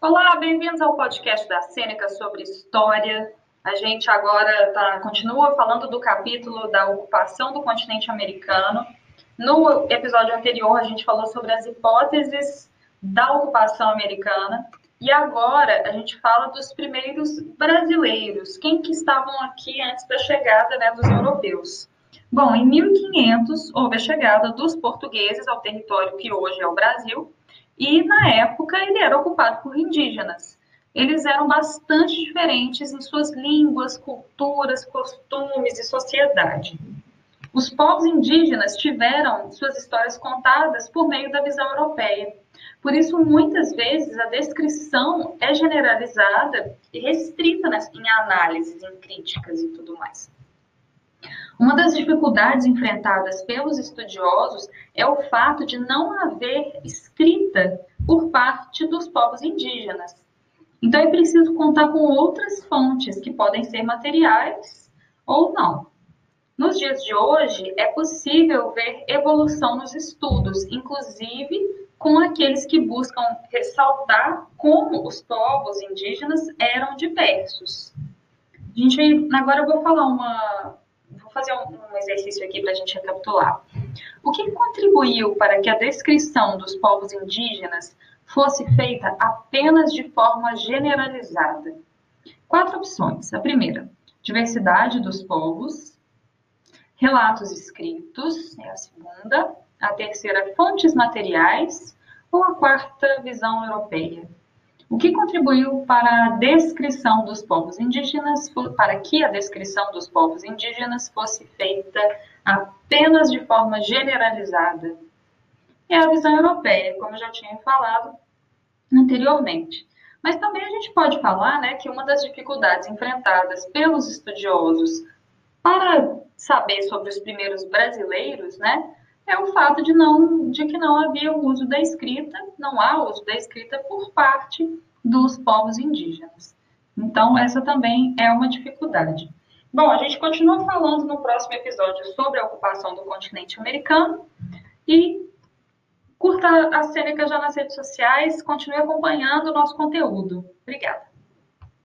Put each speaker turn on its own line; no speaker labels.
Olá, bem-vindos ao podcast da Sêneca sobre história. A gente agora tá, continua falando do capítulo da ocupação do continente americano. No episódio anterior, a gente falou sobre as hipóteses da ocupação americana. E agora a gente fala dos primeiros brasileiros, quem que estavam aqui antes da chegada né, dos europeus. Bom, em 1500 houve a chegada dos portugueses ao território que hoje é o Brasil, e na época ele era ocupado por indígenas. Eles eram bastante diferentes em suas línguas, culturas, costumes e sociedade. Os povos indígenas tiveram suas histórias contadas por meio da visão europeia. Por isso, muitas vezes, a descrição é generalizada e restrita em análises, em críticas e tudo mais. Uma das dificuldades enfrentadas pelos estudiosos é o fato de não haver escrita por parte dos povos indígenas. Então é preciso contar com outras fontes que podem ser materiais ou não. Nos dias de hoje, é possível ver evolução nos estudos, inclusive com aqueles que buscam ressaltar como os povos indígenas eram diversos. A gente, agora eu vou falar uma, vou fazer um, um exercício aqui para a gente recapitular. O que contribuiu para que a descrição dos povos indígenas fosse feita apenas de forma generalizada? Quatro opções. A primeira, diversidade dos povos. Relatos escritos, é a segunda. A terceira, fontes materiais. Ou a quarta, visão europeia. O que contribuiu para a descrição dos povos indígenas, para que a descrição dos povos indígenas fosse feita apenas de forma generalizada? É a visão europeia, como eu já tinha falado anteriormente. Mas também a gente pode falar né, que uma das dificuldades enfrentadas pelos estudiosos para saber sobre os primeiros brasileiros, né, é o fato de, não, de que não havia o uso da escrita, não há uso da escrita por parte dos povos indígenas. Então, essa também é uma dificuldade. Bom, a gente continua falando no próximo episódio sobre a ocupação do continente americano e curta a Sêneca já nas redes sociais, continue acompanhando o nosso conteúdo. Obrigada.